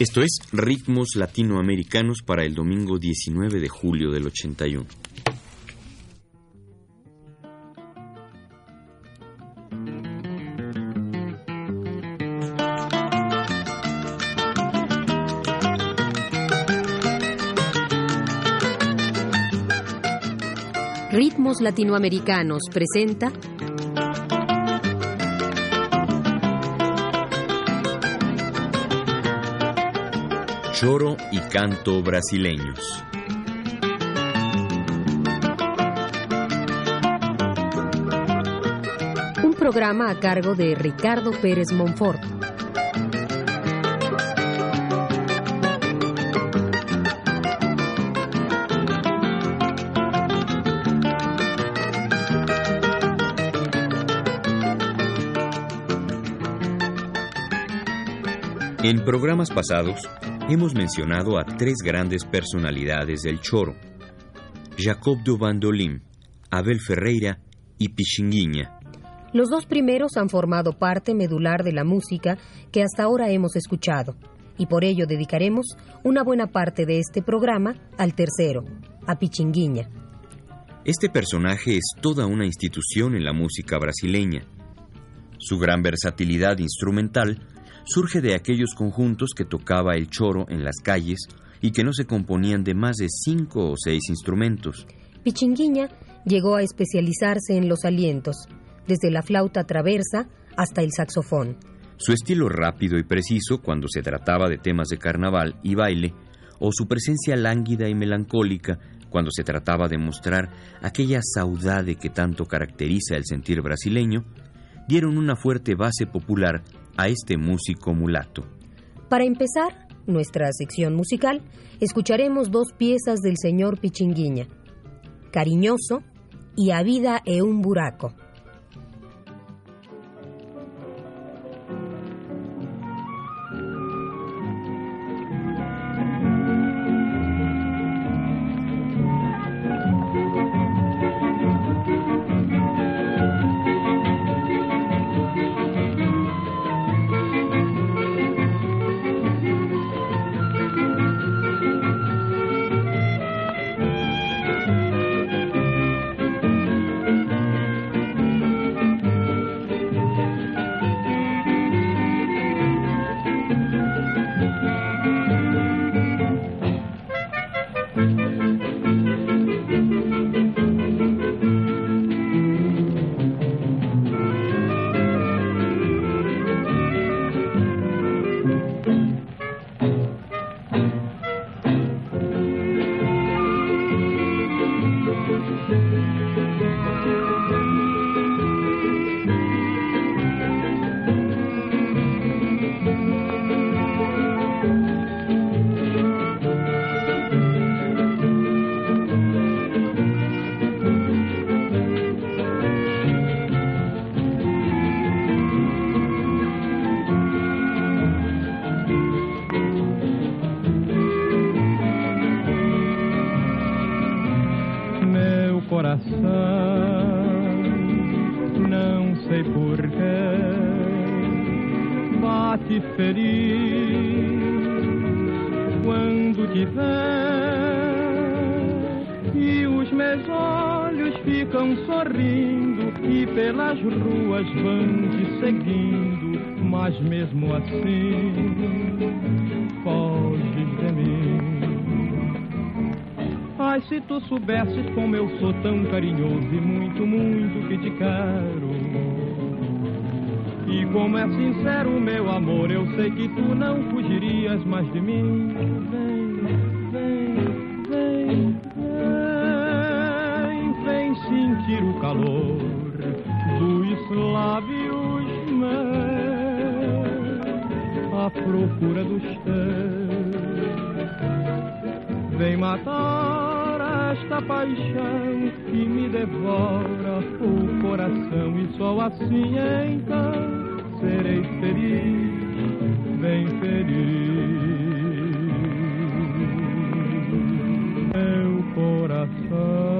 Esto es Ritmos Latinoamericanos para el domingo 19 de julio del 81. Ritmos Latinoamericanos presenta Choro y canto brasileños. Un programa a cargo de Ricardo Pérez Monfort. En programas pasados hemos mencionado a tres grandes personalidades del choro, Jacob de Bandolim, Abel Ferreira y Pichinguinha. Los dos primeros han formado parte medular de la música que hasta ahora hemos escuchado, y por ello dedicaremos una buena parte de este programa al tercero, a Pichinguinha. Este personaje es toda una institución en la música brasileña. Su gran versatilidad instrumental surge de aquellos conjuntos que tocaba el choro en las calles y que no se componían de más de cinco o seis instrumentos. Pichinguiña llegó a especializarse en los alientos, desde la flauta traversa hasta el saxofón. Su estilo rápido y preciso cuando se trataba de temas de carnaval y baile, o su presencia lánguida y melancólica cuando se trataba de mostrar aquella saudade que tanto caracteriza el sentir brasileño, dieron una fuerte base popular a este músico mulato. Para empezar nuestra sección musical, escucharemos dos piezas del señor Pichinguiña, Cariñoso y A Vida e un Buraco. Sincero meu amor, eu sei que tu não fugirias mais de mim. Vem, vem, vem, vem, vem sentir o calor dos lábios meus à procura dos teus. Vem matar esta paixão que me devora o coração e só assim então serei feliz, bem feliz. Meu coração.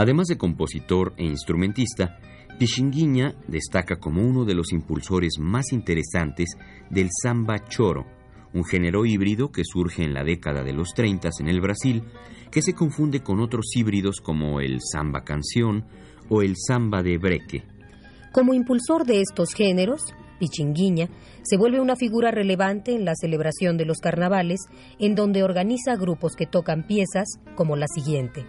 Además de compositor e instrumentista, Pichinguinha destaca como uno de los impulsores más interesantes del samba choro, un género híbrido que surge en la década de los 30 en el Brasil, que se confunde con otros híbridos como el samba canción o el samba de breque. Como impulsor de estos géneros, Pichinguiña se vuelve una figura relevante en la celebración de los carnavales, en donde organiza grupos que tocan piezas como la siguiente.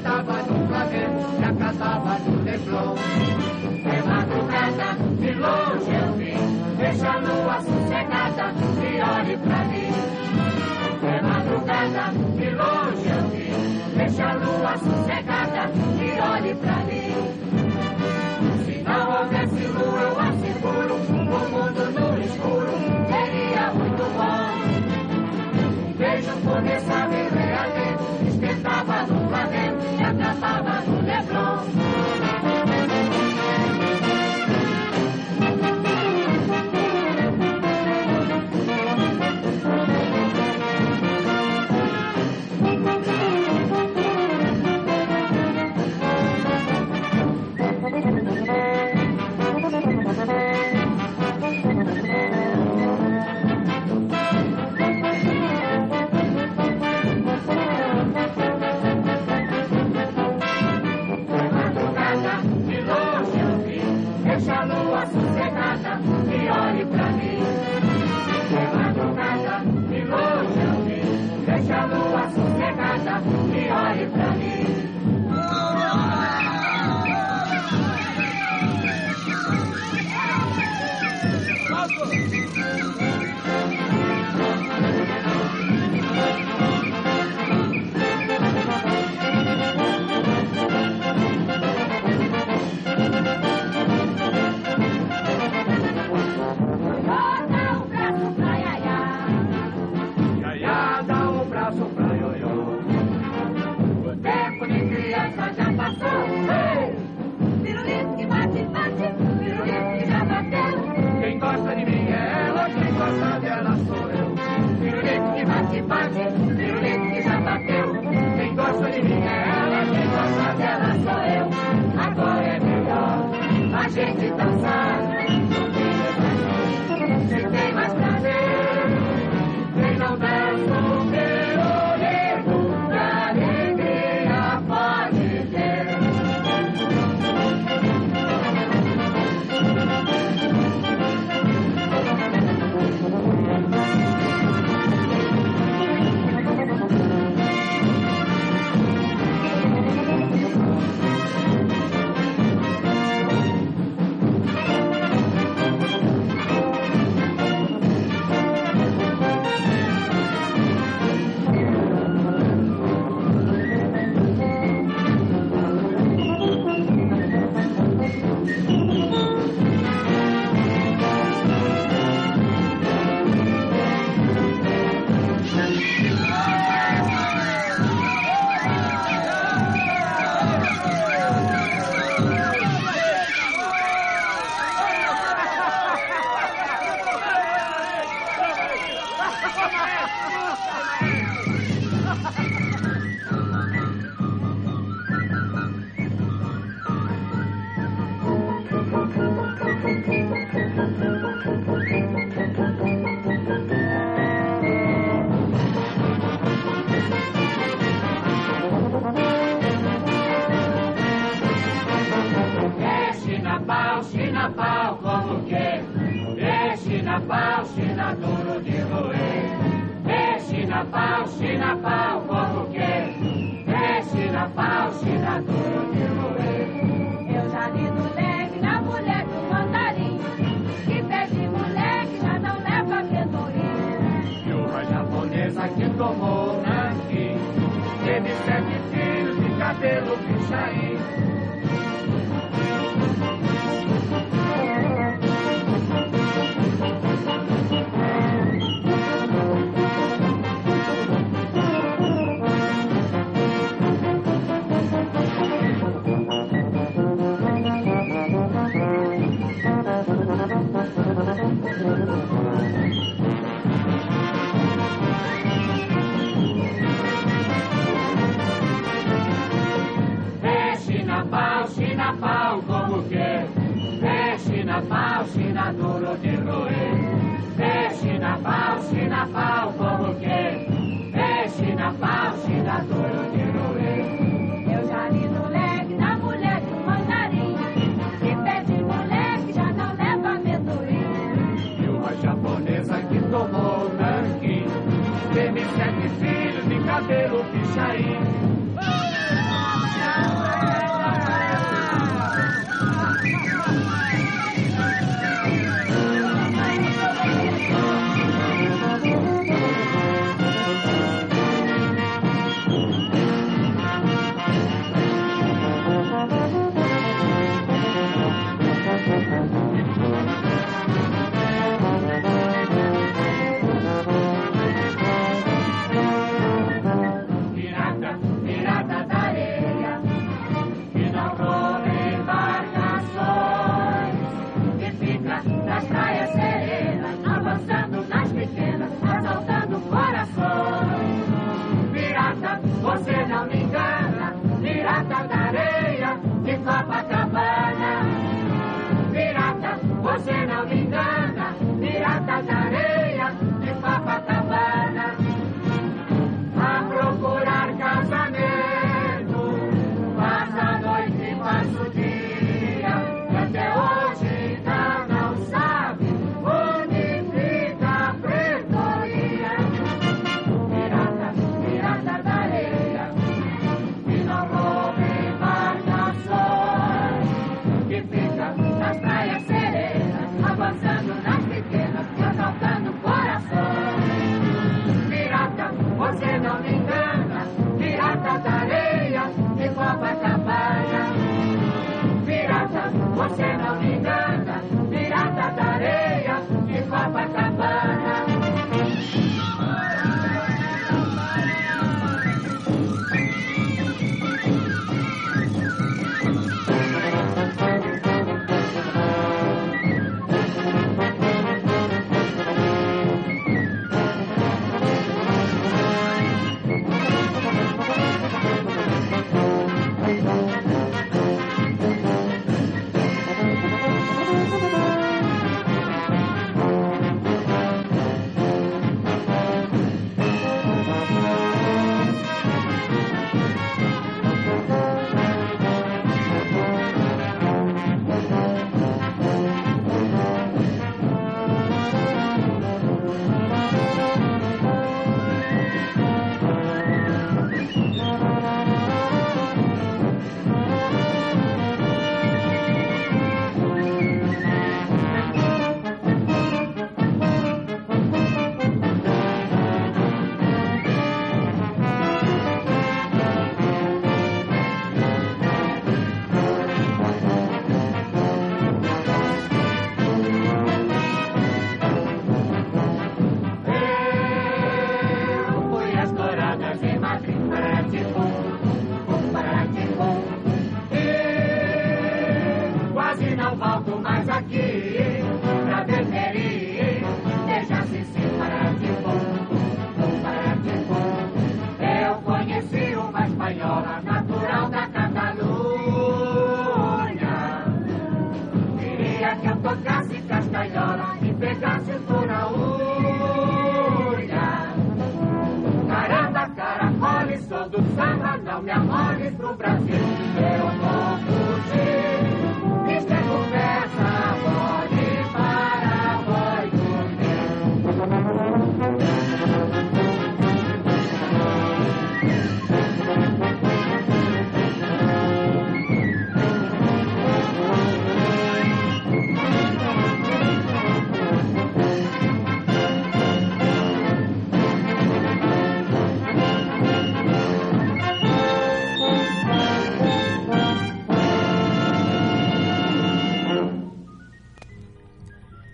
Santa Mumbai, Mumbai, Mumbai. China pau, China pau, como que é? na China pau, China duro de roer. É China pau, China pau, como que é? na China pau, China duro de roer. Eu já li no leque da mulher de um mandarim. que pede moleque, já não leva amendoim. E uma japonesa que tomou nanquim. Teve sete filhos de cabelo pichain. Copacabana. Pirata, você não me engana.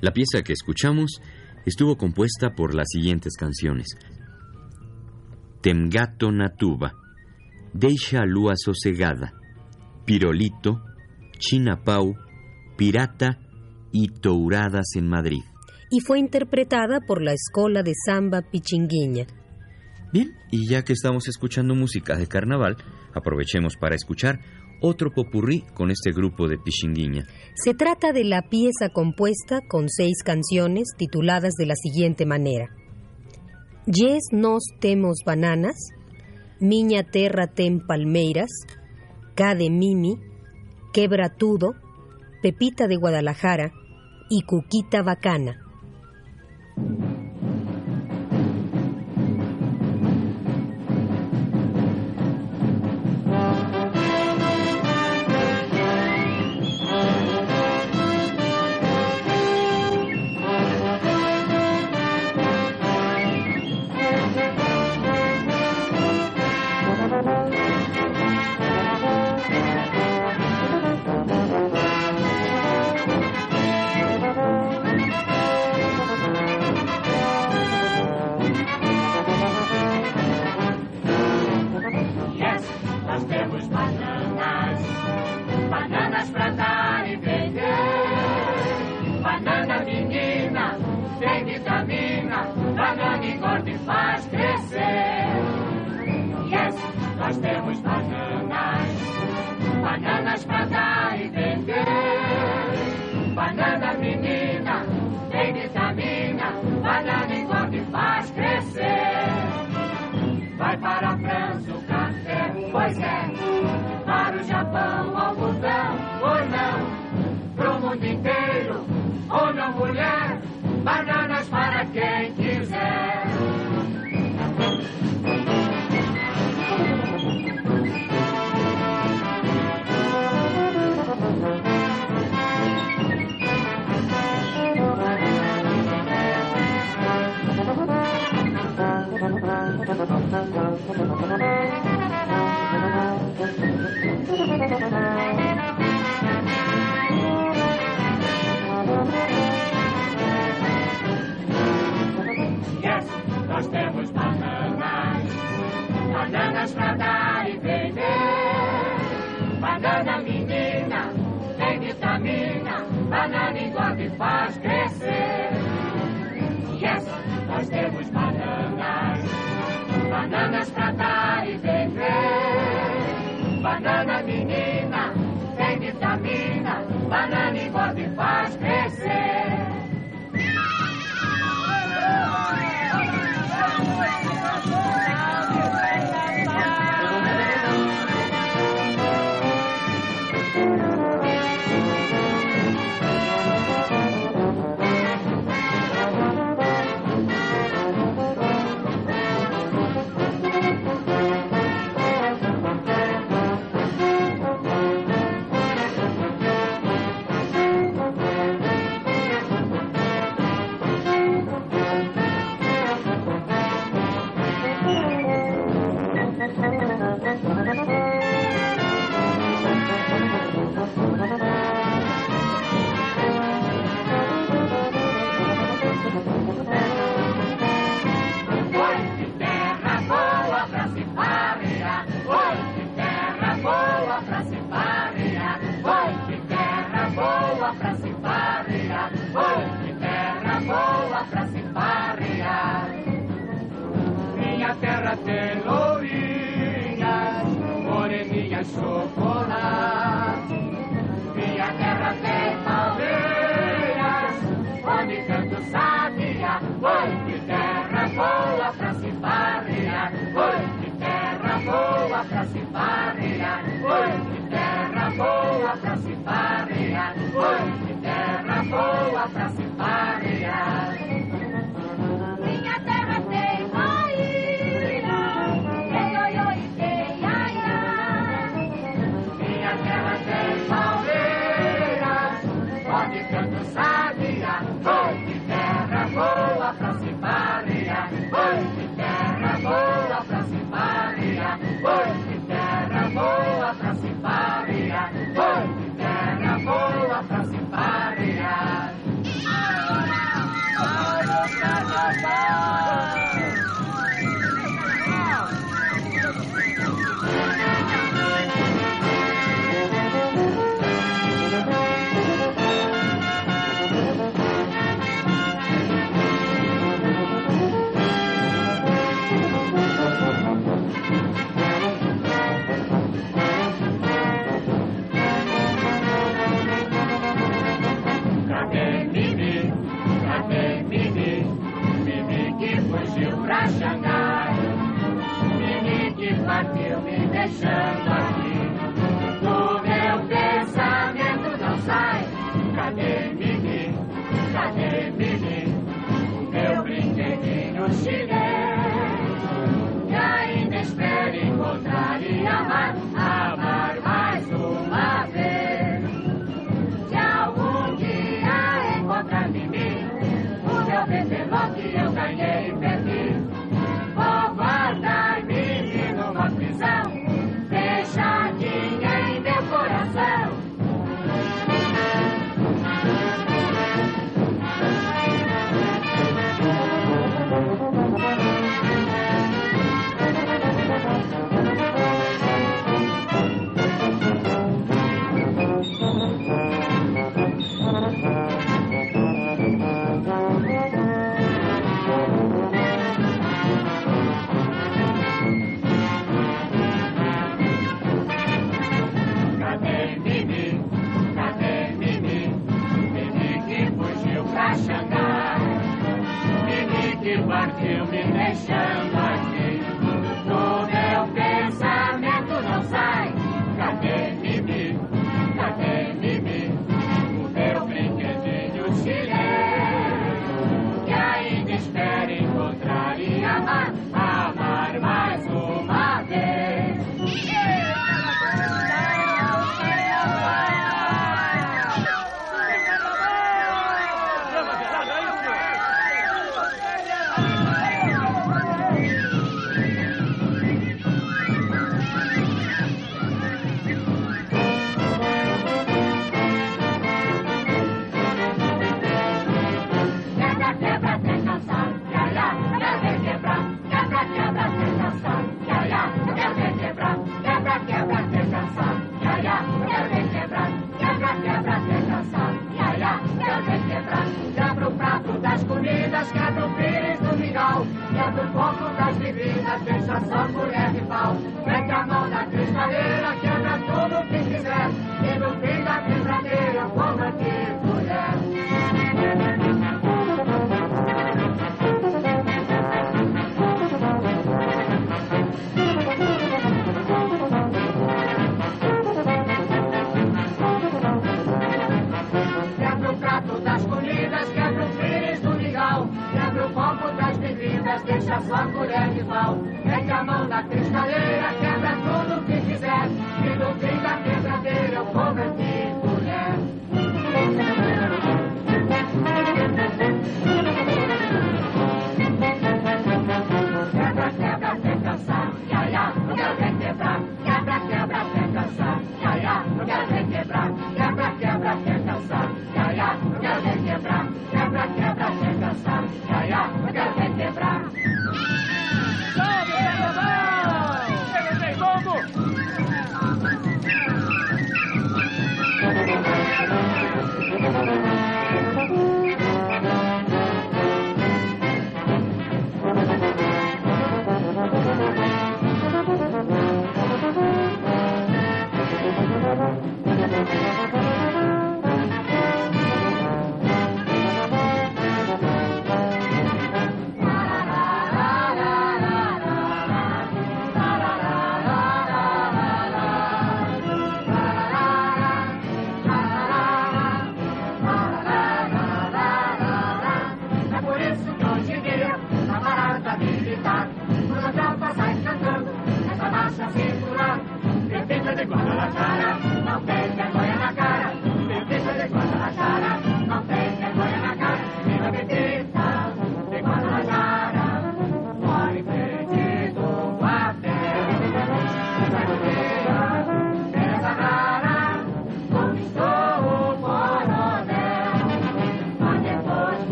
La pieza que escuchamos estuvo compuesta por las siguientes canciones. Temgato Natuba, Deixa Lua Sosegada, Pirolito, Chinapau, Pirata y Touradas en Madrid. Y fue interpretada por la Escola de Samba Pichinguiña. Bien, y ya que estamos escuchando música de carnaval, aprovechemos para escuchar otro popurrí con este grupo de Pichinguiña. Se trata de la pieza compuesta con seis canciones tituladas de la siguiente manera. Yes nos temos bananas, Miña terra tem palmeiras, Cade Mimi, Quebratudo, Pepita de Guadalajara y Cuquita Bacana. Yes, cause there was one man. e desejo. Banana menina, sem vitamina, banana igual de faz. Gracias. Fugiu pra Xangai. Mimi que partiu me deixando aqui.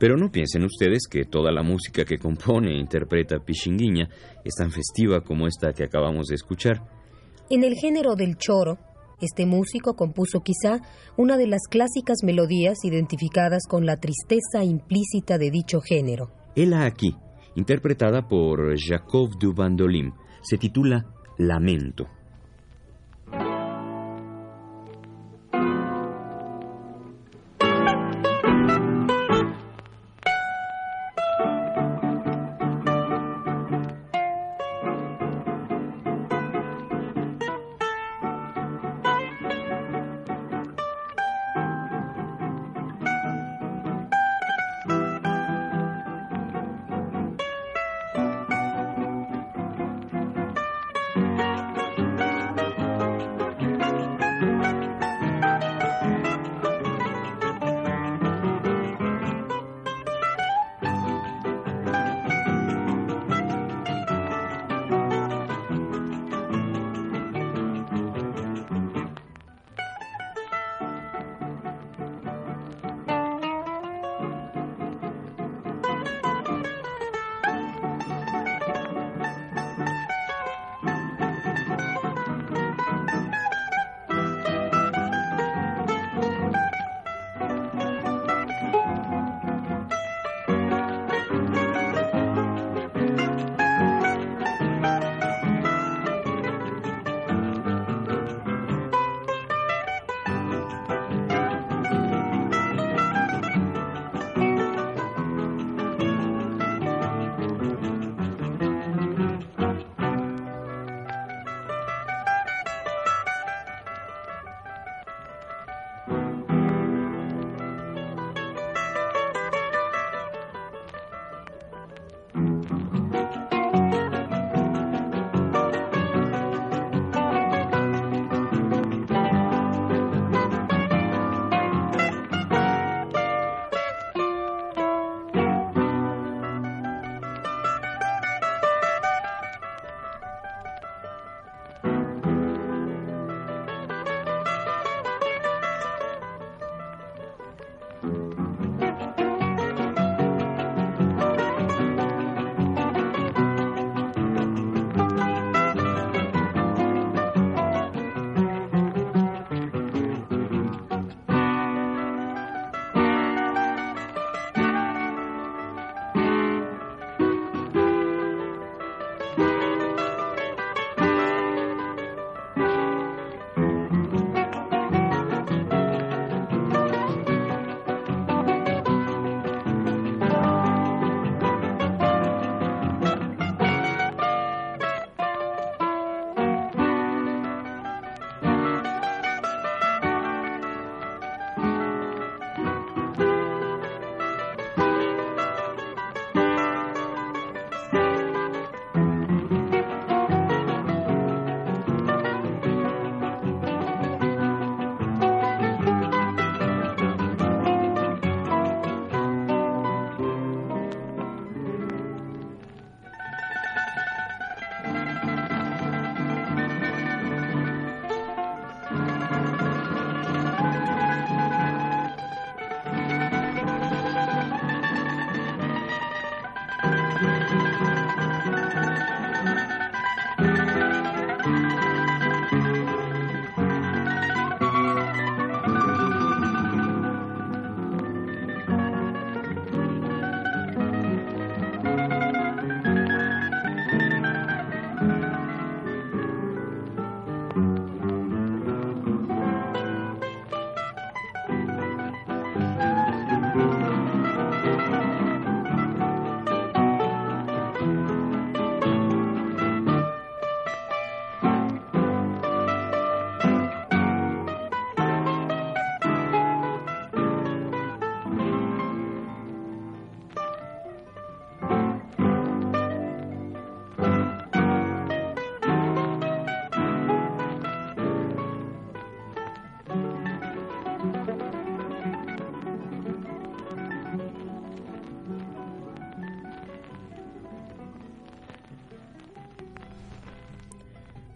Pero no piensen ustedes que toda la música que compone e interpreta Pichinguiña es tan festiva como esta que acabamos de escuchar. En el género del choro, este músico compuso quizá una de las clásicas melodías identificadas con la tristeza implícita de dicho género. Ella aquí, interpretada por Jacob du Bandolim, se titula Lamento.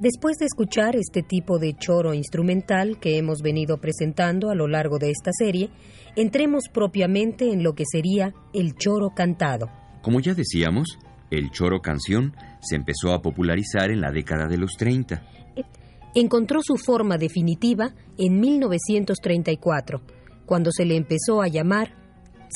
Después de escuchar este tipo de choro instrumental que hemos venido presentando a lo largo de esta serie, entremos propiamente en lo que sería el choro cantado. Como ya decíamos, el choro canción se empezó a popularizar en la década de los 30. Encontró su forma definitiva en 1934, cuando se le empezó a llamar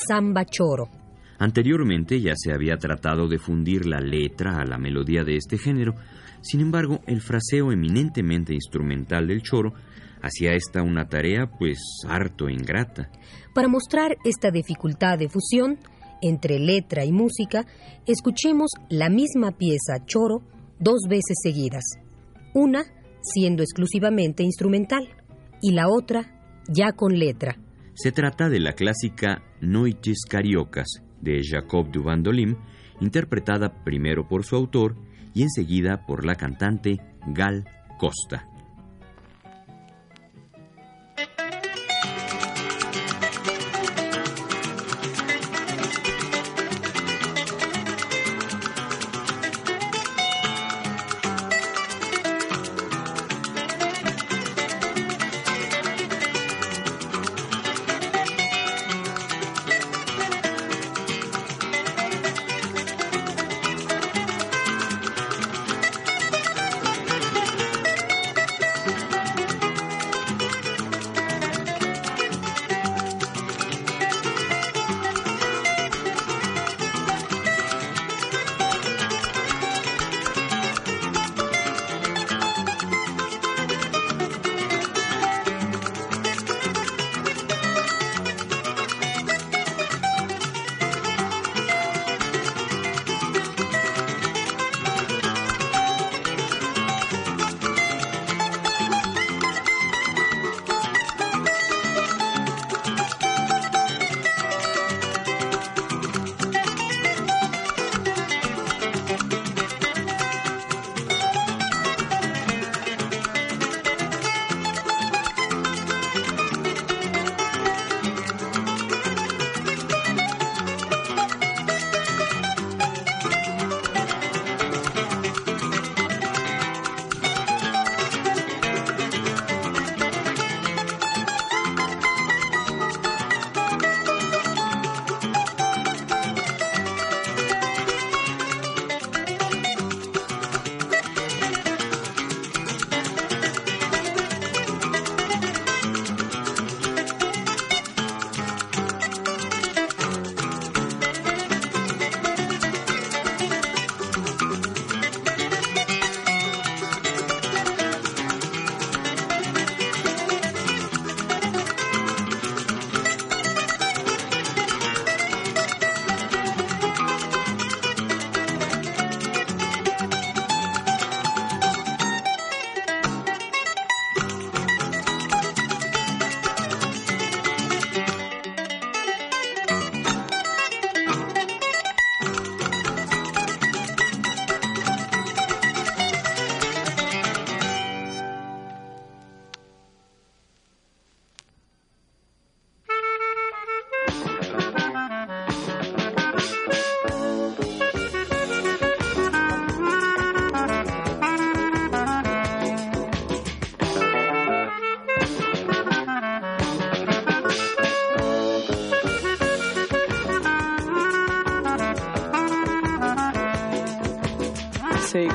samba choro. Anteriormente ya se había tratado de fundir la letra a la melodía de este género, sin embargo, el fraseo eminentemente instrumental del choro hacía esta una tarea pues harto ingrata. Para mostrar esta dificultad de fusión entre letra y música, escuchemos la misma pieza choro dos veces seguidas, una siendo exclusivamente instrumental y la otra ya con letra. Se trata de la clásica Noites Cariocas de Jacob du Vandolim, interpretada primero por su autor y enseguida por la cantante Gal Costa.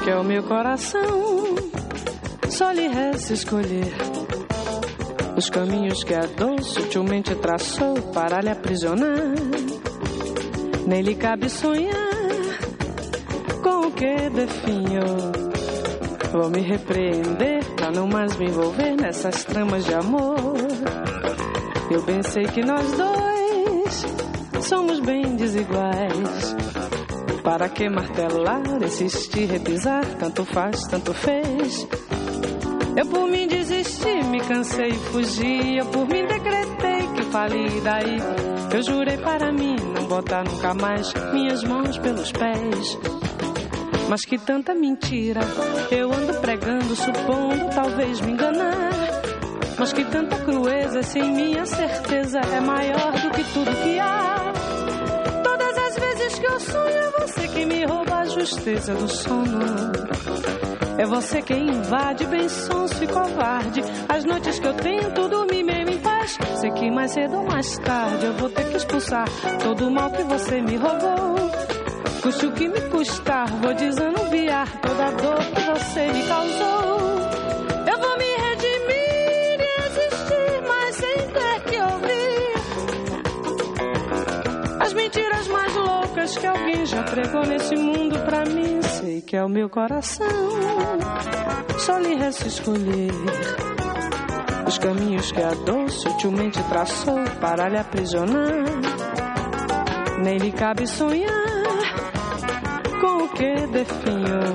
Que é o meu coração, só lhe resta escolher os caminhos que a dor sutilmente traçou para lhe aprisionar. Nele cabe sonhar com o que definhou. Vou me repreender pra não mais me envolver nessas tramas de amor. Eu bem sei que nós dois somos bem desiguais. Para que martelar, insistir, repisar? Tanto faz, tanto fez. Eu por mim desisti, me cansei fugi. Eu por mim decretei que falei daí. Eu jurei para mim não botar nunca mais minhas mãos pelos pés. Mas que tanta mentira eu ando pregando, supondo talvez me enganar. Mas que tanta crueza, sem minha certeza é maior do que tudo que há. Todas as vezes que eu sonho, é você que me rouba a justeza do sono. É você quem invade, bem sonso e covarde. As noites que eu tento dormir meio em paz. Sei que mais cedo ou mais tarde eu vou ter que expulsar todo o mal que você me roubou. Custe o que me custar, vou desanuviar toda a dor que você me causou. Que alguém já pregou nesse mundo pra mim. Sei que é o meu coração, só lhe resta escolher. Os caminhos que a dor sutilmente traçou para lhe aprisionar. Nem lhe cabe sonhar com o que definhou.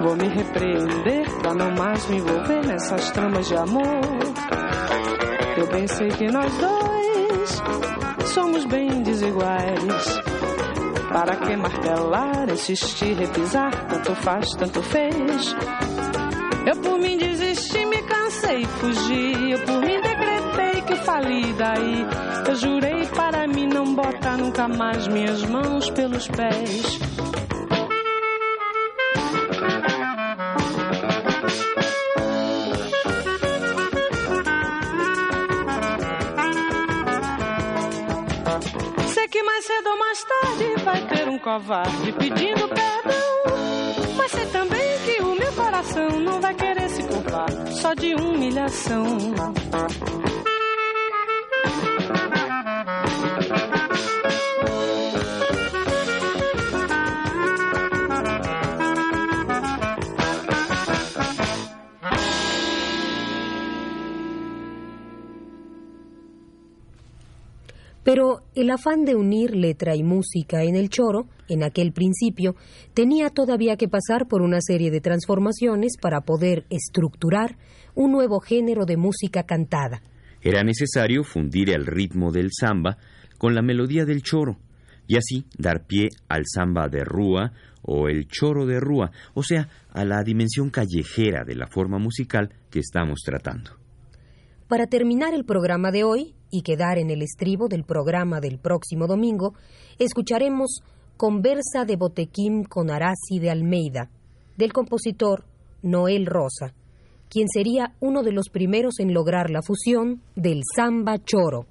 Vou me repreender pra não mais me envolver nessas tramas de amor. Eu bem sei que nós dois somos bem desiguais. Para que martelar, insistir, repisar, tanto faz, tanto fez. Eu por mim desisti, me cansei, fugi. Eu por mim decretei que fali daí. Eu jurei para mim não botar nunca mais minhas mãos pelos pés. Covarde pedindo perdão. Mas sei também que o meu coração não vai querer se culpar só de humilhação. El afán de unir letra y música en el choro, en aquel principio, tenía todavía que pasar por una serie de transformaciones para poder estructurar un nuevo género de música cantada. Era necesario fundir el ritmo del samba con la melodía del choro y así dar pie al samba de rúa o el choro de rúa, o sea, a la dimensión callejera de la forma musical que estamos tratando. Para terminar el programa de hoy y quedar en el estribo del programa del próximo domingo, escucharemos Conversa de Botequín con Arasi de Almeida, del compositor Noel Rosa, quien sería uno de los primeros en lograr la fusión del samba choro.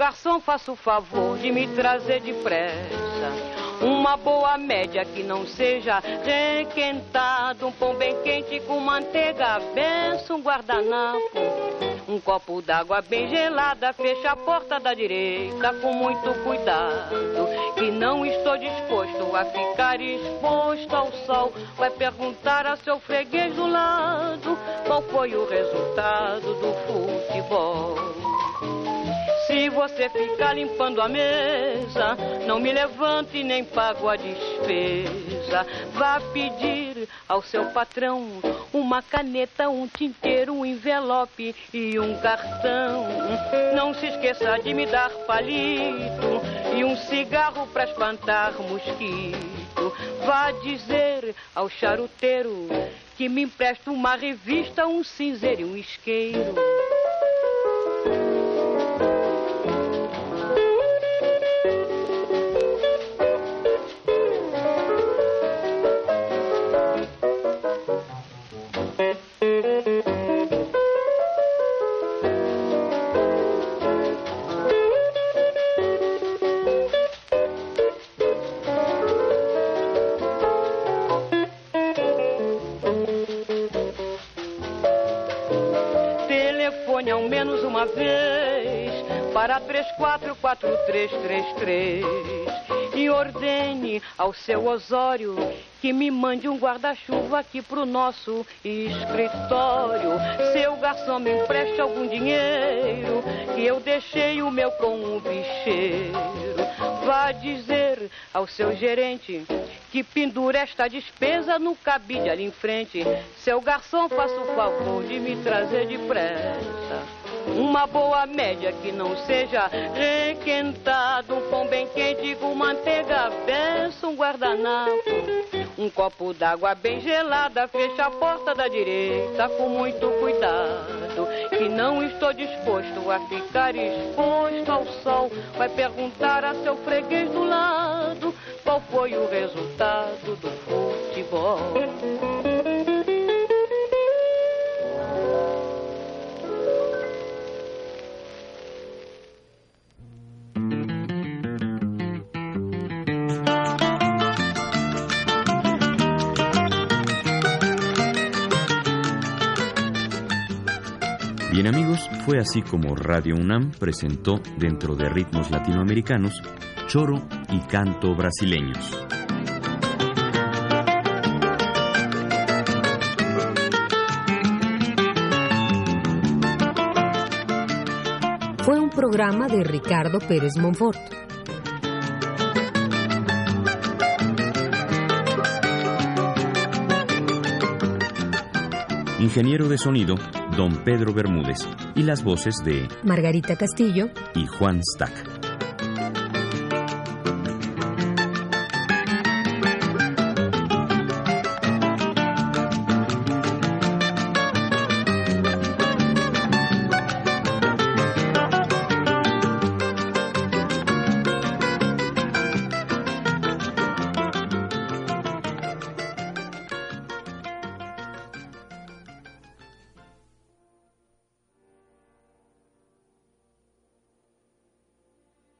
Garçom, faça o favor de me trazer depressa uma boa média que não seja requentado, um pão bem quente com manteiga, benção, um guardanapo, um copo d'água bem gelada, fecha a porta da direita com muito cuidado, que não estou disposto a ficar exposto ao sol. Vai perguntar a seu freguês do lado qual foi o resultado do futebol. Se você ficar limpando a mesa, não me levante nem pago a despesa. Vá pedir ao seu patrão uma caneta, um tinteiro, um envelope e um cartão. Não se esqueça de me dar palito e um cigarro para espantar mosquito. Vá dizer ao charuteiro que me empresta uma revista, um cinzeiro e um isqueiro. 334343 e ordene ao seu Osório que me mande um guarda-chuva aqui pro nosso escritório. Seu garçom me empreste algum dinheiro que eu deixei o meu com o bicheiro. Vá dizer ao seu gerente que pendura esta despesa no cabide ali em frente. Seu garçom, faça o favor de me trazer depressa. Uma boa média que não seja requentado, um pão bem quente com manteiga, benção, um guardanapo, Um copo d'água bem gelada, fecha a porta da direita com muito cuidado. Que não estou disposto a ficar exposto ao sol. Vai perguntar a seu freguês do lado qual foi o resultado do futebol. Fue así como Radio UNAM presentó, dentro de ritmos latinoamericanos, choro y canto brasileños. Fue un programa de Ricardo Pérez Monfort. Ingeniero de sonido, don Pedro Bermúdez. Y las voces de Margarita Castillo y Juan Stack.